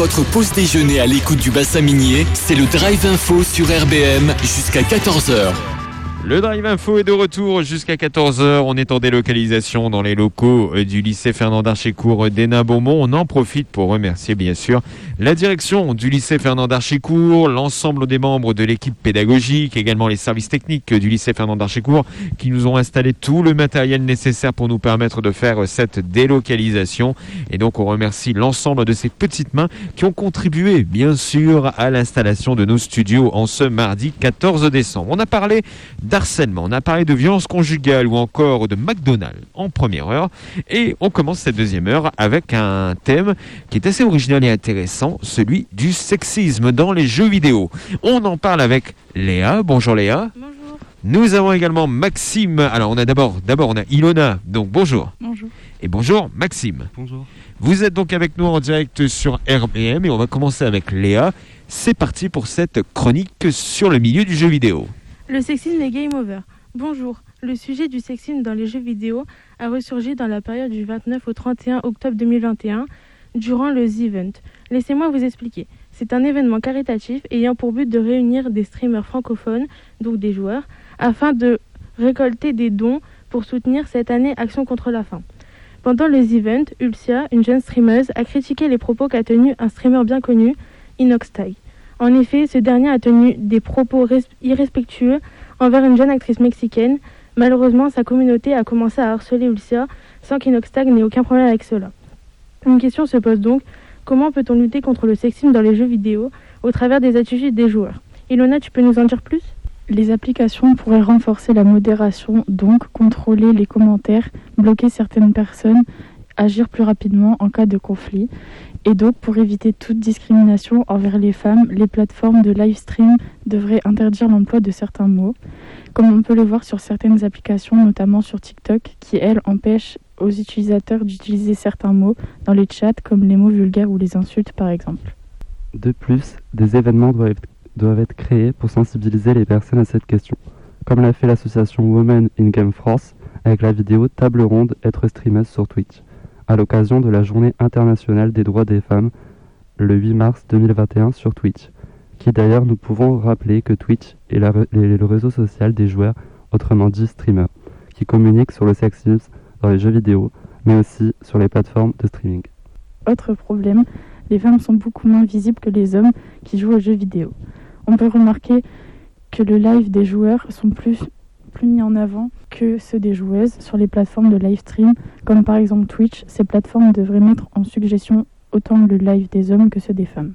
votre pause déjeuner à l'écoute du bassin minier, c'est le Drive Info sur RBM jusqu'à 14h. Le Drive Info est de retour jusqu'à 14h. On est en délocalisation dans les locaux euh, du lycée Fernand d'Archécourt d'Hénin-Beaumont. On en profite pour remercier bien sûr la direction du lycée Fernand d'Archécourt, l'ensemble des membres de l'équipe pédagogique, également les services techniques du lycée Fernand d'Archécourt qui nous ont installé tout le matériel nécessaire pour nous permettre de faire cette délocalisation. Et donc on remercie l'ensemble de ces petites mains qui ont contribué bien sûr à l'installation de nos studios en ce mardi 14 décembre. On a parlé d'harcèlement, on a parlé de violence conjugale ou encore de McDonald's en première heure. Et on commence cette deuxième heure avec un thème qui est assez original et intéressant, celui du sexisme dans les jeux vidéo. On en parle avec Léa. Bonjour Léa. Bonjour. Nous avons également Maxime. Alors on a d'abord, d'abord on a Ilona. Donc bonjour. Bonjour. Et bonjour Maxime. Bonjour. Vous êtes donc avec nous en direct sur RBM et on va commencer avec Léa. C'est parti pour cette chronique sur le milieu du jeu vidéo. Le sexisme est game over. Bonjour. Le sujet du sexisme dans les jeux vidéo a ressurgi dans la période du 29 au 31 octobre 2021 durant le The Event. Laissez-moi vous expliquer. C'est un événement caritatif ayant pour but de réunir des streamers francophones, donc des joueurs, afin de récolter des dons pour soutenir cette année Action contre la faim. Pendant le The Event, Ulcia, une jeune streameuse, a critiqué les propos qu'a tenus un streamer bien connu, Inoxtag. En effet, ce dernier a tenu des propos res- irrespectueux envers une jeune actrice mexicaine. Malheureusement, sa communauté a commencé à harceler Ulcia sans qu'Inoxtag n'ait aucun problème avec cela. Une question se pose donc, comment peut-on lutter contre le sexisme dans les jeux vidéo au travers des attitudes des joueurs? Ilona, tu peux nous en dire plus? Les applications pourraient renforcer la modération, donc contrôler les commentaires, bloquer certaines personnes, agir plus rapidement en cas de conflit. Et donc, pour éviter toute discrimination envers les femmes, les plateformes de live stream devraient interdire l'emploi de certains mots, comme on peut le voir sur certaines applications, notamment sur TikTok, qui, elles, empêchent aux utilisateurs d'utiliser certains mots dans les chats, comme les mots vulgaires ou les insultes, par exemple. De plus, des événements doivent être, créés pour sensibiliser les personnes à cette question, comme l'a fait l'association Women in Game France avec la vidéo Table ronde être streameuse sur Twitch, à l'occasion de la Journée internationale des droits des femmes le 8 mars 2021 sur Twitch, qui d'ailleurs nous pouvons rappeler que Twitch est est le réseau social des joueurs, autrement dit streamers, qui communiquent sur le sexisme dans les jeux vidéo, mais aussi sur les plateformes de streaming. Autre problème, les femmes sont beaucoup moins visibles que les hommes qui jouent aux jeux vidéo. On peut remarquer que le live des joueurs sont plus, plus mis en avant que ceux des joueuses sur les plateformes de live stream, comme par exemple Twitch. Ces plateformes devraient mettre en suggestion autant le live des hommes que ceux des femmes.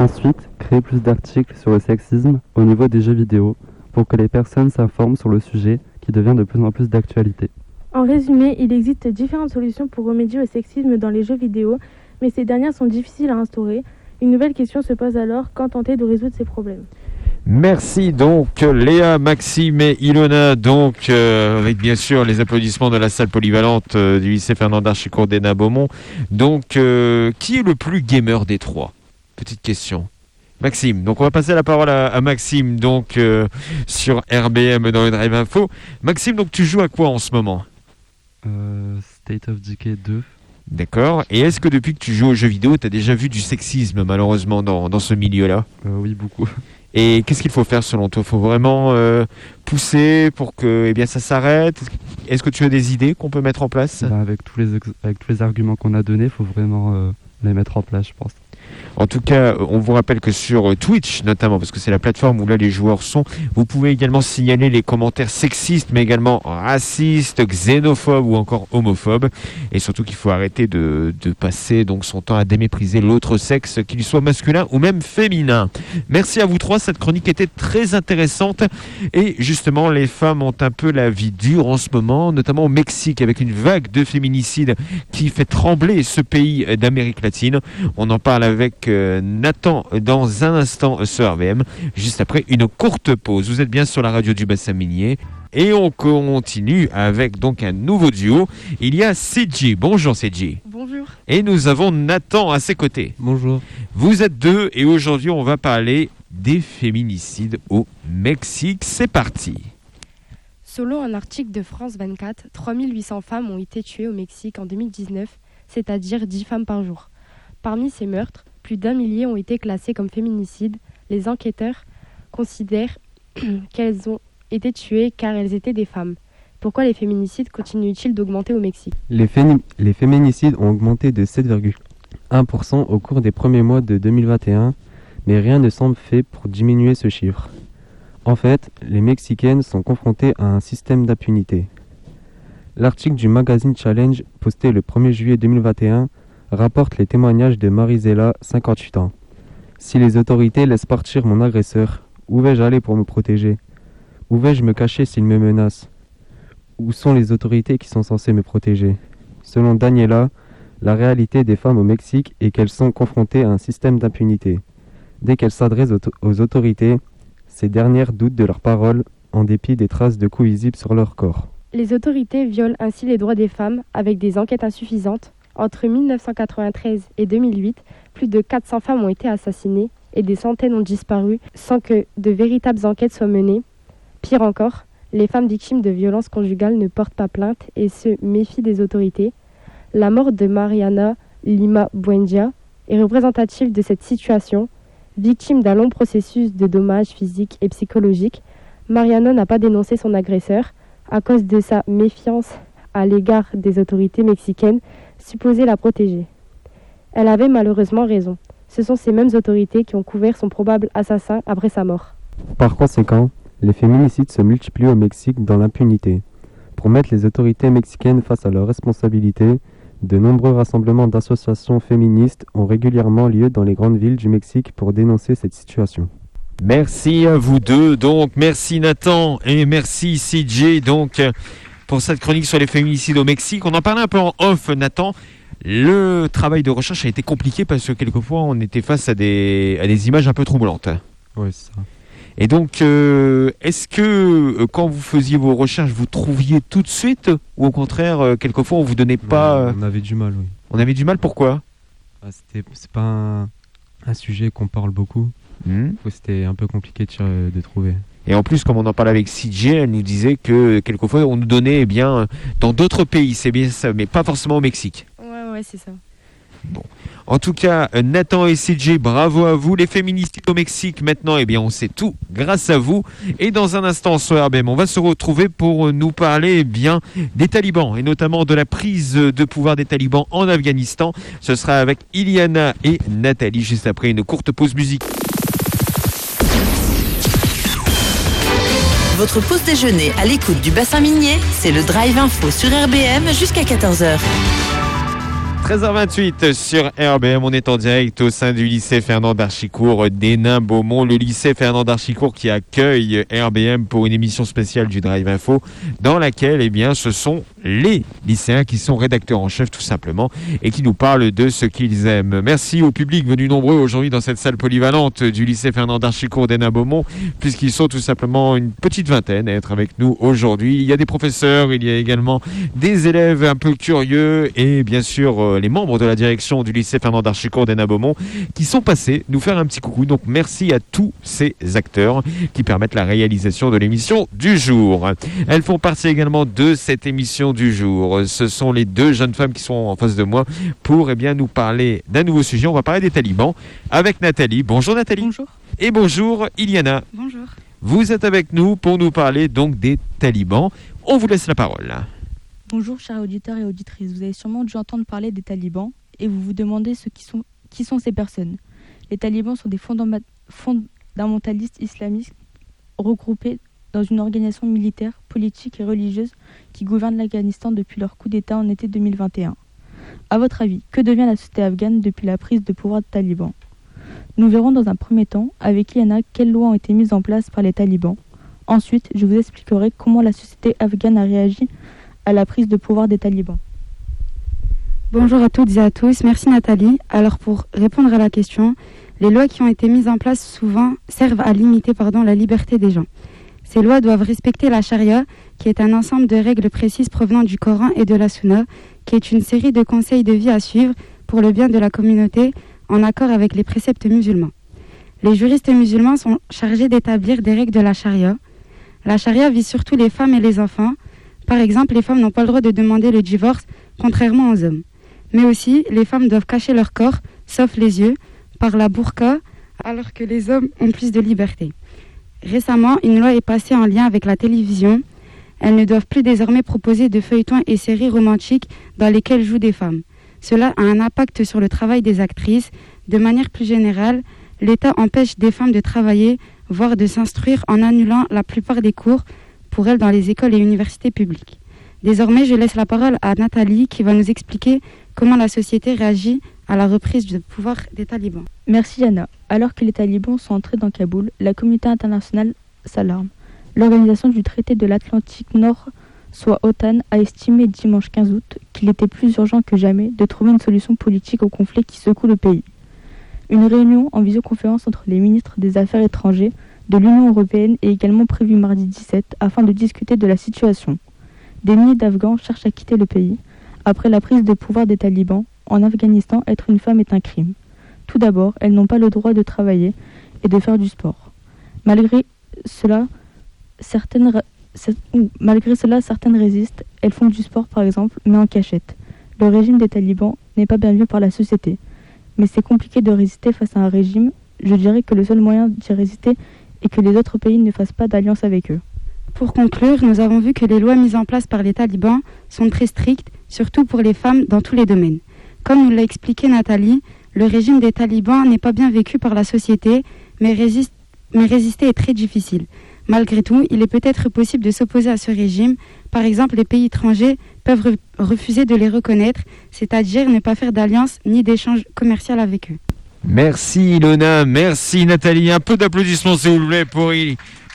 Ensuite, créer plus d'articles sur le sexisme au niveau des jeux vidéo pour que les personnes s'informent sur le sujet qui devient de plus en plus d'actualité. En résumé, il existe différentes solutions pour remédier au sexisme dans les jeux vidéo, mais ces dernières sont difficiles à instaurer. Une nouvelle question se pose alors, quand tenter de résoudre ces problèmes? Merci donc Léa, Maxime et Ilona, donc euh, avec bien sûr les applaudissements de la salle polyvalente euh, du lycée Fernand d'Archicourt d'Hénin Beaumont. Donc, euh, qui est le plus gamer des trois? Petite question. Maxime, donc on va passer la parole à, à Maxime, donc euh, sur RBM dans le Drive Info. Maxime, donc tu joues à quoi en ce moment? Euh, State of Decay 2. D'accord. Et est-ce que depuis que tu joues aux jeux vidéo, tu as déjà vu du sexisme malheureusement dans, dans ce milieu-là? Euh, oui, beaucoup. Et qu'est-ce qu'il faut faire selon toi? Il faut vraiment euh, pousser pour que eh bien, ça s'arrête? Est-ce que tu as des idées qu'on peut mettre en place? Bah, avec, tous les arguments qu'on a donnés, il faut vraiment euh, les mettre en place, je pense. En tout cas, euh, on vous rappelle que sur euh, Twitch, notamment, parce que c'est la plateforme où là les joueurs sont, vous pouvez également signaler les commentaires sexistes, mais également racistes, xénophobes ou encore homophobes. Et surtout qu'il faut arrêter de, de passer donc son temps à démépriser l'autre sexe, qu'il soit masculin ou même féminin. Merci à vous trois, cette chronique était très intéressante. Et justement, les femmes ont un peu la vie dure en ce moment, notamment au Mexique, avec une vague de féminicides qui fait trembler ce pays d'Amérique latine. On en parle avec euh, Nathan dans un instant sur RVM, juste après une courte pause. Vous êtes bien sur la radio du bassin minier. Et on continue avec donc un nouveau duo. Il y a CJ. Bonjour CJ. Bonjour. Et nous avons Nathan à ses côtés. Bonjour. Vous êtes deux et aujourd'hui on va parler des féminicides au Mexique. C'est parti. Selon un article de France 24, 3800 femmes ont été tuées au Mexique en 2019, c'est-à-dire 10 femmes par jour. Parmi ces meurtres, Plus d'un millier ont été classés comme féminicides. Les enquêteurs considèrent qu'elles ont été tuées car elles étaient des femmes. Pourquoi les féminicides continuent-ils d'augmenter au Mexique? Les, féminicides ont augmenté de 7,1% au cours des premiers mois de 2021, mais rien ne semble fait pour diminuer ce chiffre. En fait, les Mexicaines sont confrontées à un système d'impunité. L'article du magazine Challenge, posté le 1er juillet 2021, rapporte les témoignages de Marisela, 58 ans. Si les autorités laissent partir mon agresseur, où vais-je aller pour me protéger? Où vais-je me cacher s'il me menace? Où sont les autorités qui sont censées me protéger? Selon Daniela, la réalité des femmes au Mexique est qu'elles sont confrontées à un système d'impunité. Dès qu'elles s'adressent aux, aux autorités, ces dernières doutent de leurs paroles en dépit des traces de coups visibles sur leur corps. Les autorités violent ainsi les droits des femmes avec des enquêtes insuffisantes. Entre 1993 et 2008, plus de 400 femmes ont été assassinées et des centaines ont disparu sans que de véritables enquêtes soient menées. Pire encore, les femmes victimes de violences conjugales ne portent pas plainte et se méfient des autorités. La mort de Mariana Lima Buendia est représentative de cette situation. Victime d'un long processus de dommages physiques et psychologiques, Mariana n'a pas dénoncé son agresseur à cause de sa méfiance à l'égard des autorités mexicaines supposées la protéger. Elle avait malheureusement raison. Ce sont ces mêmes autorités qui ont couvert son probable assassin après sa mort. Par conséquent, les féminicides se multiplient au Mexique dans l'impunité. Pour mettre les autorités mexicaines face à leurs responsabilités, de nombreux rassemblements d'associations féministes ont régulièrement lieu dans les grandes villes du Mexique pour dénoncer cette situation. Merci à vous deux. Donc, merci Nathan et merci CJ. Donc, euh, pour cette chronique sur les féminicides au Mexique, on en parlait un peu en off, Nathan. Le travail de recherche a été compliqué parce que quelquefois on était face à des, à des images un peu troublantes. Oui, c'est ça. Et donc, euh, est-ce que euh, quand vous faisiez vos recherches, vous trouviez tout de suite ou au contraire, euh, quelquefois on vous donnait pas. On avait du mal, oui. On avait du mal, pourquoi? Ah, c'est pas un, un sujet qu'on parle beaucoup. Hmm? C'était un peu compliqué de, de trouver. Et en plus, comme on en parlait avec CJ, elle nous disait que quelquefois on nous donnait eh bien dans d'autres pays, c'est bien ça, mais pas forcément au Mexique. Ouais, ouais, c'est ça. En tout cas, euh, Nathan et CJ, bravo à vous. Les féministes au Mexique, maintenant, eh bien, on sait tout grâce à vous. Et dans un instant sur RBM, on va se retrouver pour euh, nous parler eh bien des talibans et notamment de la prise de pouvoir des talibans en Afghanistan. Ce sera avec Iliana et Nathalie juste après une courte pause musique. Votre pause déjeuner à l'écoute du bassin minier, c'est le Drive Info sur RBM jusqu'à 14h. 13h28 sur RBM, on est en direct au sein du lycée Fernand d'Archicourt d'Hénin-Beaumont, le lycée Fernand d'Archicourt qui accueille RBM pour une émission spéciale du Drive Info dans laquelle eh bien, ce sont les lycéens qui sont rédacteurs en chef tout simplement et qui nous parlent de ce qu'ils aiment. Merci au public venu nombreux aujourd'hui dans cette salle polyvalente du lycée Fernand d'Archicourt d'Hénin-Beaumont puisqu'ils sont tout simplement une petite vingtaine à être avec nous aujourd'hui. Il y a des professeurs, il y a également des élèves un peu curieux et bien sûr euh, les membres de la direction du lycée Fernand d'Archicourt d'Hénin-Beaumont qui sont passés nous faire un petit coucou. Donc merci à tous ces acteurs qui permettent la réalisation de l'émission du jour. Elles font partie également de cette émission du jour. Ce sont les deux jeunes femmes qui sont en face de moi pour eh bien, nous parler d'un nouveau sujet. On va parler des talibans avec Nathalie. Bonjour Nathalie. Bonjour. Et bonjour Iliana. Bonjour. Vous êtes avec nous pour nous parler donc des talibans. On vous laisse la parole. Bonjour, chers auditeurs et auditrices. Vous avez sûrement dû entendre parler des talibans et vous vous demandez ce qui, sont, ces personnes. Les talibans sont des fondamentalistes islamistes regroupés dans une organisation militaire, politique et religieuse qui gouverne l'Afghanistan depuis leur coup d'État en été 2021. À votre avis, que devient la société afghane depuis la prise de pouvoir des talibans? Nous verrons dans un premier temps avec Yana quelles lois ont été mises en place par les talibans. Ensuite, je vous expliquerai comment la société afghane a réagi à la prise de pouvoir des talibans. Bonjour à toutes et à tous, merci Nathalie. Alors pour répondre à la question, les lois qui ont été mises en place souvent servent à limiter la liberté des gens. Ces lois doivent respecter la charia, qui est un ensemble de règles précises provenant du Coran et de la Sunna, qui est une série de conseils de vie à suivre pour le bien de la communauté en accord avec les préceptes musulmans. Les juristes musulmans sont chargés d'établir des règles de la charia. La charia vise surtout les femmes et les enfants. Par exemple, les femmes n'ont pas le droit de demander le divorce, contrairement aux hommes. Mais aussi, les femmes doivent cacher leur corps, sauf les yeux, par la burqa alors que les hommes ont plus de liberté. Récemment, une loi est passée en lien avec la télévision. Elles ne doivent plus désormais proposer de feuilletons et séries romantiques dans lesquelles jouent des femmes. Cela a un impact sur le travail des actrices. De manière plus générale, l'État empêche des femmes de travailler, voire de s'instruire en annulant la plupart des cours pour elles dans les écoles et universités publiques. Désormais, je laisse la parole à Nathalie qui va nous expliquer comment la société réagit à la reprise du pouvoir des talibans. Merci Yana. Alors que les talibans sont entrés dans Kaboul, la communauté internationale s'alarme. L'organisation du traité de l'Atlantique Nord, soit OTAN, a estimé dimanche 15 août qu'il était plus urgent que jamais de trouver une solution politique au conflit qui secoue le pays. Une réunion en visioconférence entre les ministres des Affaires étrangères de l'Union européenne est également prévue mardi 17 afin de discuter de la situation. Des milliers d'Afghans cherchent à quitter le pays. Après la prise de pouvoir des talibans, en Afghanistan, être une femme est un crime. Tout d'abord, elles n'ont pas le droit de travailler et de faire du sport. Malgré cela, certaines, malgré cela, certaines résistent. Elles font du sport, par exemple, mais en cachette. Le régime des talibans n'est pas bien vu par la société. Mais c'est compliqué de résister face à un régime. Je dirais que le seul moyen d'y résister est que les autres pays ne fassent pas d'alliance avec eux. Pour conclure, nous avons vu que les lois mises en place par les talibans sont très strictes, surtout pour les femmes dans tous les domaines. Comme nous l'a expliqué Nathalie, le régime des talibans n'est pas bien vécu par la société, mais, résister est très difficile. Malgré tout, il est peut-être possible de s'opposer à ce régime. Par exemple, les pays étrangers peuvent refuser de les reconnaître, c'est-à-dire ne pas faire d'alliance ni d'échange commercial avec eux. Merci Ilona, merci Nathalie. Un peu d'applaudissements s'il vous plaît pour,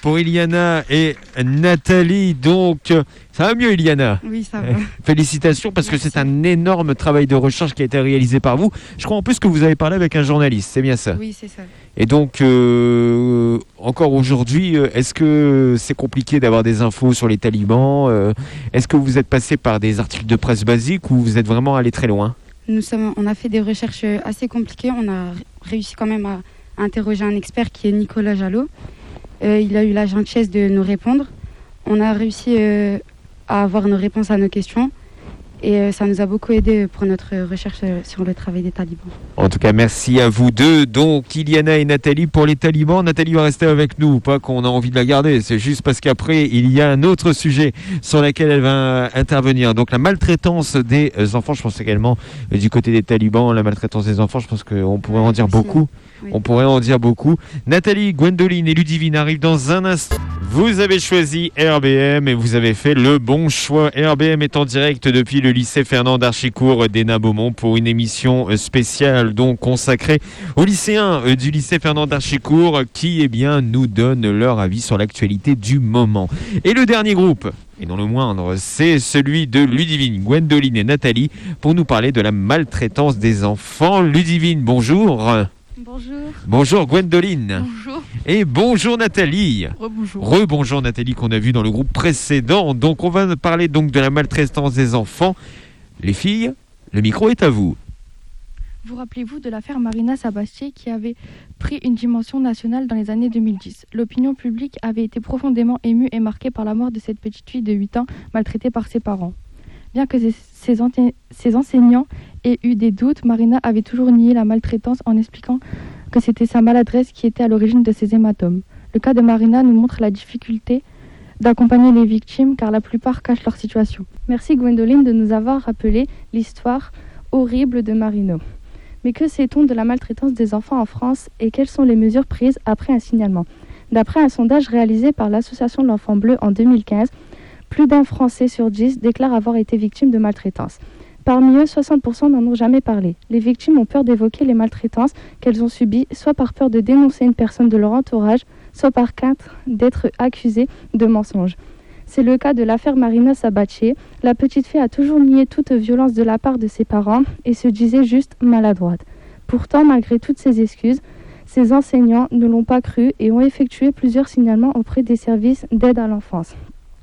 pour Iliana et Nathalie. Donc, ça va mieux, Iliana Oui, ça va. Félicitations parce que c'est un énorme travail de recherche qui a été réalisé par vous. Je crois en plus que vous avez parlé avec un journaliste, c'est bien ça? Oui, c'est ça. Et donc, euh, encore aujourd'hui, euh, est-ce que c'est compliqué d'avoir des infos sur les talibans? Euh, Est-ce que vous êtes passé par des articles de presse basiques ou vous êtes vraiment allé très loin? Nous sommes, on a fait des recherches assez compliquées. On a réussi quand même à interroger un expert qui est Nicolas Jalot. Euh, il a eu la gentillesse de nous répondre. On a réussi euh, à avoir nos réponses à nos questions. Et euh, ça nous a beaucoup aidé pour notre recherche sur le travail des talibans. En tout cas, merci à vous deux. Donc, Iliana et Nathalie pour les talibans. Nathalie va rester avec nous, pas qu'on a envie de la garder. C'est juste parce qu'après, il y a un autre sujet sur lequel elle va intervenir. Donc, la maltraitance des enfants. Je pense également du côté des talibans, la maltraitance des enfants. Je pense qu'on pourrait en dire beaucoup. On pourrait en dire beaucoup. Nathalie, Gwendoline et Ludivine arrivent dans un instant. Vous avez choisi RBM et vous avez fait le bon choix. RBM est en direct depuis le lycée Fernand d'Archicourt d'Ena Beaumont pour une émission spéciale donc consacrée aux lycéens du lycée Fernand d'Archicourt qui eh bien, nous donnent leur avis sur l'actualité du moment. Et le dernier groupe et non le moindre, c'est celui de Ludivine, Gwendoline et Nathalie pour nous parler de la maltraitance des enfants. Ludivine, bonjour. Bonjour. Bonjour Gwendoline. Bonjour. Et bonjour Nathalie. Rebonjour. Rebonjour Nathalie qu'on a vu dans le groupe précédent. Donc on va parler donc de la maltraitance des enfants. Les filles, le micro est à vous. Vous rappelez-vous de l'affaire Marina Sabastier qui avait pris une dimension nationale dans les années 2010 L'opinion publique avait été profondément émue et marquée par la mort de cette petite fille de 8 ans maltraitée par ses parents. Bien que ses, enseignants aient eu des doutes, Marina avait toujours nié la maltraitance en expliquant que c'était sa maladresse qui était à l'origine de ces hématomes. Le cas de Marina nous montre la difficulté d'accompagner les victimes car la plupart cachent leur situation. Merci Gwendoline de nous avoir rappelé l'histoire horrible de Marino. Mais que sait-on de la maltraitance des enfants en France et quelles sont les mesures prises après un signalement? D'après un sondage réalisé par l'Association de l'Enfant Bleu en 2015, plus d'un Français sur dix déclare avoir été victime de maltraitance. Parmi eux, 60% n'en ont jamais parlé. Les victimes ont peur d'évoquer les maltraitances qu'elles ont subies, soit par peur de dénoncer une personne de leur entourage, soit par crainte d'être accusées de mensonges. C'est le cas de l'affaire Marina Sabatier. La petite fille a toujours nié toute violence de la part de ses parents et se disait juste maladroite. Pourtant, malgré toutes ces excuses, ses enseignants ne l'ont pas cru et ont effectué plusieurs signalements auprès des services d'aide à l'enfance.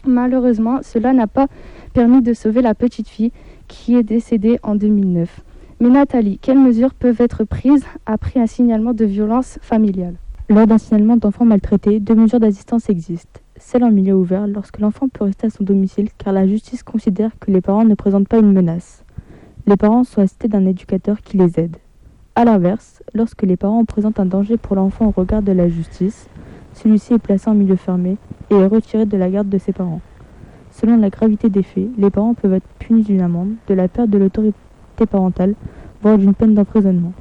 Malheureusement, cela n'a pas permis de sauver la petite fille qui est décédée en 2009. Mais Nathalie, quelles mesures peuvent être prises après un signalement de violence familiale? Lors d'un signalement d'enfants maltraités, deux mesures d'assistance existent. Celle en milieu ouvert, lorsque l'enfant peut rester à son domicile car la justice considère que les parents ne présentent pas une menace. Les parents sont assistés d'un éducateur qui les aide. A l'inverse, lorsque les parents présentent un danger pour l'enfant au regard de la justice, celui-ci est placé en milieu fermé et est retiré de la garde de ses parents. Selon la gravité des faits, les parents peuvent être punis d'une amende, de la perte de l'autorité parentale, voire d'une peine d'emprisonnement.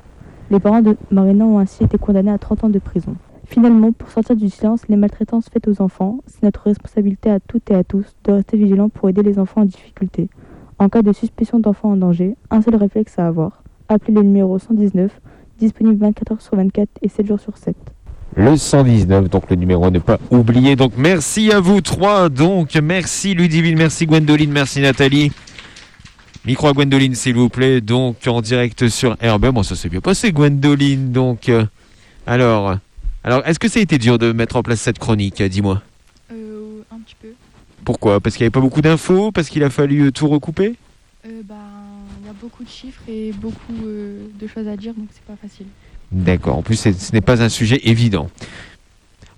Les parents de Marina ont ainsi été condamnés à 30 ans de prison. Finalement, pour sortir du silence les maltraitances faites aux enfants, c'est notre responsabilité à toutes et à tous de rester vigilants pour aider les enfants en difficulté. En cas de suspicion d'enfants en danger, un seul réflexe à avoir. Appelez le numéro 119, disponible 24 heures sur 24 et 7 jours sur 7. Le 119, donc le numéro à ne pas oublier. Donc merci à vous trois. Donc merci Ludivine, merci Gwendoline, merci Nathalie. Micro à Gwendoline, s'il vous plaît. Donc en direct sur RB. Bon, ça s'est bien passé, Gwendoline. Donc, euh, alors, alors, est-ce que ça a été dur de mettre en place cette chronique Dis-moi? Euh, un petit peu. Pourquoi? Parce qu'il n'y avait pas beaucoup d'infos? Parce qu'il a fallu euh, tout recouper? Euh, bah, il y a beaucoup de chiffres et beaucoup euh, de choses à dire, donc c'est pas facile. D'accord. En plus, ce n'est pas un sujet évident.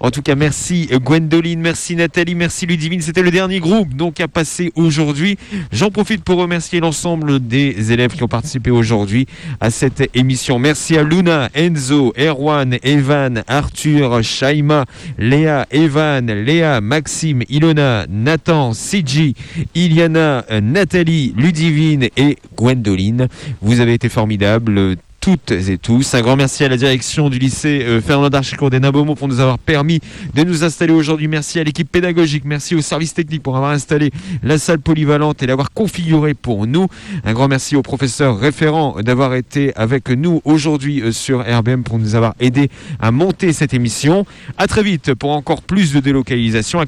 En tout cas, merci Gwendoline, merci Nathalie, merci Ludivine. C'était le dernier groupe donc à passer aujourd'hui. J'en profite pour remercier l'ensemble des élèves qui ont participé aujourd'hui à cette émission. Merci à Luna, Enzo, Erwan, Evan, Arthur, Shaima, Léa, Evan, Léa, Maxime, Ilona, Nathan, Siji, Iliana, Nathalie, Ludivine et Gwendoline. Vous avez été formidables toutes et tous. Un grand merci à la direction du lycée euh, Fernand d'Archicourt des Nabomo pour nous avoir permis de nous installer aujourd'hui. Merci à l'équipe pédagogique, merci au service technique pour avoir installé la salle polyvalente et l'avoir configurée pour nous. Un grand merci au professeur référent d'avoir été avec nous aujourd'hui euh, sur RBM pour nous avoir aidé à monter cette émission. À très vite pour encore plus de délocalisation.